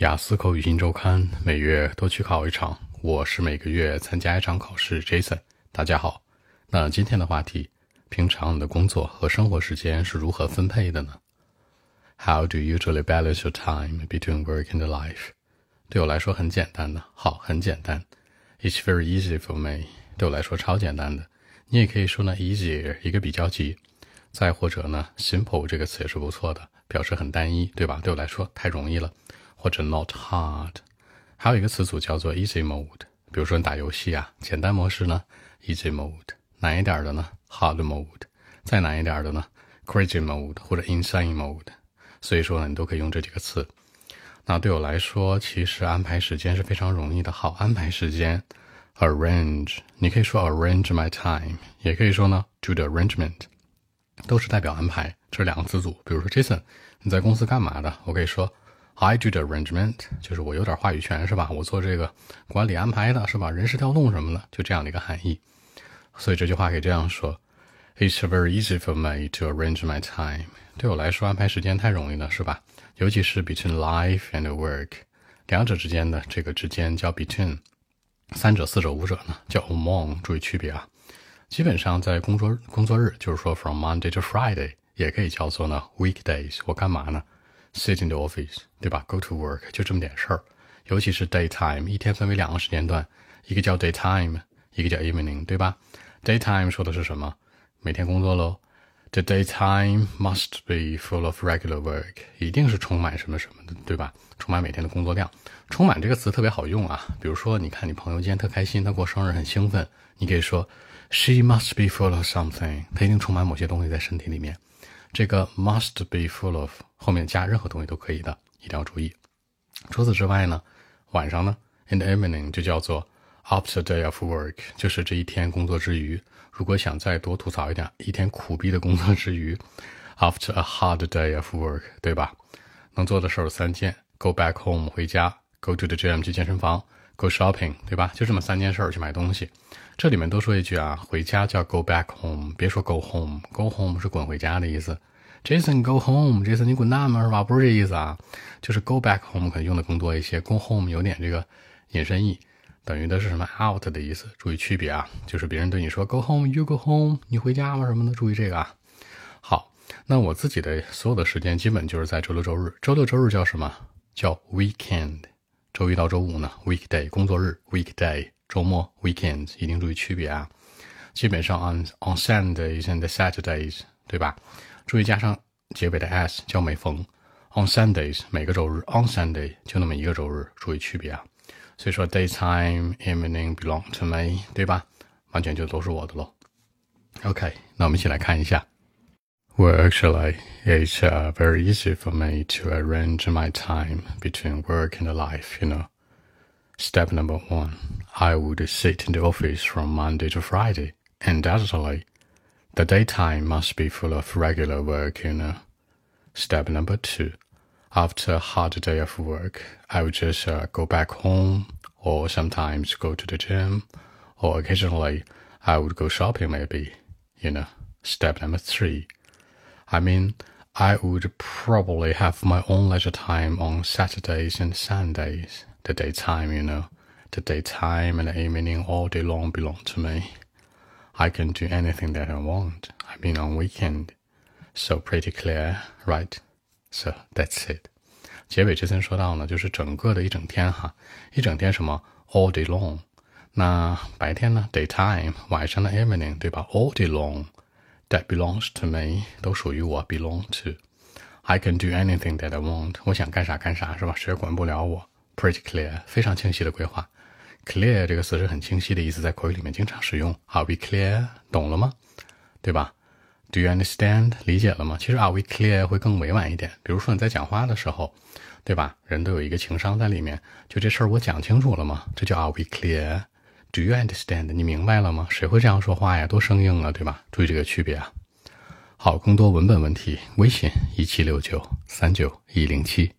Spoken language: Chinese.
雅思口语新周刊每月都去考一场，我是每个月参加一场考试。Jason，大家好。那今天的话题，平常你的工作和生活时间是如何分配的呢？How do you usually balance your time between work and life？对我来说很简单的，好，很简单。It's very easy for me。对我来说超简单的。你也可以说呢，easier 一个比较级。再或者呢，simple 这个词也是不错的，表示很单一，对吧？对我来说太容易了。或者 not hard，还有一个词组叫做 easy mode。比如说你打游戏啊，简单模式呢 easy mode，难一点的呢 hard mode，再难一点的呢 crazy mode 或者 insane mode。所以说呢，你都可以用这几个词。那对我来说，其实安排时间是非常容易的。好，安排时间 arrange，你可以说 arrange my time，也可以说呢 do the arrangement，都是代表安排。这两个词组。比如说 Jason，你在公司干嘛的？我可以说。I do the arrangement，就是我有点话语权，是吧？我做这个管理安排的，是吧？人事调动什么的，就这样的一个含义。所以这句话可以这样说：It's very easy for me to arrange my time。对我来说，安排时间太容易了，是吧？尤其是 between life and work，两者之间的这个之间叫 between，三者、四者、五者呢叫 among。注意区别啊！基本上在工作工作日，就是说 from Monday to Friday，也可以叫做呢 weekdays。我干嘛呢？Sit in the office，对吧？Go to work，就这么点事儿。尤其是 daytime，一天分为两个时间段，一个叫 daytime，一个叫 evening，对吧？Daytime 说的是什么？每天工作喽。The daytime must be full of regular work，一定是充满什么什么的，对吧？充满每天的工作量。充满这个词特别好用啊。比如说，你看你朋友今天特开心，他过生日很兴奋，你可以说 She must be full of something，她一定充满某些东西在身体里面。这个 must be full of 后面加任何东西都可以的，一定要注意。除此之外呢，晚上呢，in the evening 就叫做 after day of work，就是这一天工作之余。如果想再多吐槽一点，一天苦逼的工作之余，after a hard day of work，对吧？能做的事儿三件：go back home 回家，go to the gym 去健身房，go shopping，对吧？就这么三件事儿去买东西。这里面多说一句啊，回家叫 go back home，别说 go home，go home 是滚回家的意思。Jason go home，Jason 你滚蛋嘛是吧？不是这意思啊，就是 go back home 可能用的更多一些，go home 有点这个引申义，等于的是什么 out 的意思。注意区别啊，就是别人对你说 go home，you go home，你回家吗什么的，注意这个啊。好，那我自己的所有的时间基本就是在周六周日，周六周日叫什么？叫 weekend。周一到周五呢，weekday 工作日，weekday。周末 weekends 一定注意区别啊，基本上 on on Sundays and Saturdays，对吧？注意加上结尾的 s 叫每逢 on Sundays 每个周日 on Sunday 就那么一个周日，注意区别啊。所以说 daytime evening belong to me，对吧？完全就都是我的喽。OK，那我们一起来看一下。Well, actually, it's uh, very easy for me to arrange my time between work and life, you know. Step number one, I would sit in the office from Monday to Friday. Undoubtedly, the daytime must be full of regular work, you know. Step number two, after a hard day of work, I would just uh, go back home or sometimes go to the gym or occasionally I would go shopping maybe, you know. Step number three, I mean, I would probably have my own leisure time on Saturdays and Sundays the daytime, you know. The daytime and the evening all day long belong to me. I can do anything that I want. I mean on weekend. So pretty clear, right? So that's it. 结尾之前说到呢，就是整个的一整天哈，一整天什么 all day long。那白天呢 daytime，晚上的 evening，对吧？all day long That belongs to me，都属于我，belong to。I can do anything that I want，我想干啥干啥，是吧？谁也管不了我。Pretty clear，非常清晰的规划。Clear 这个词是很清晰的意思，在口语里面经常使用。Are we clear？懂了吗？对吧？Do you understand？理解了吗？其实 Are we clear 会更委婉一点。比如说你在讲话的时候，对吧？人都有一个情商在里面。就这事儿我讲清楚了吗？这叫 Are we clear？Do you understand？你明白了吗？谁会这样说话呀？多生硬啊，对吧？注意这个区别啊。好，更多文本问题，微信一七六九三九一零七。